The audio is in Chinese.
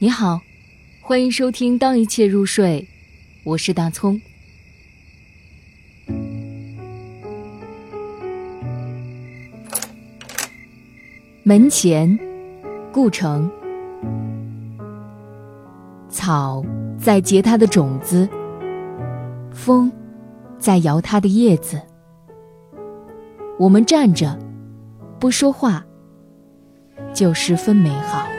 你好欢迎收听当一切入睡我是大葱。门前故城。草在结它的种子风在摇它的叶子。我们站着不说话就十分美好。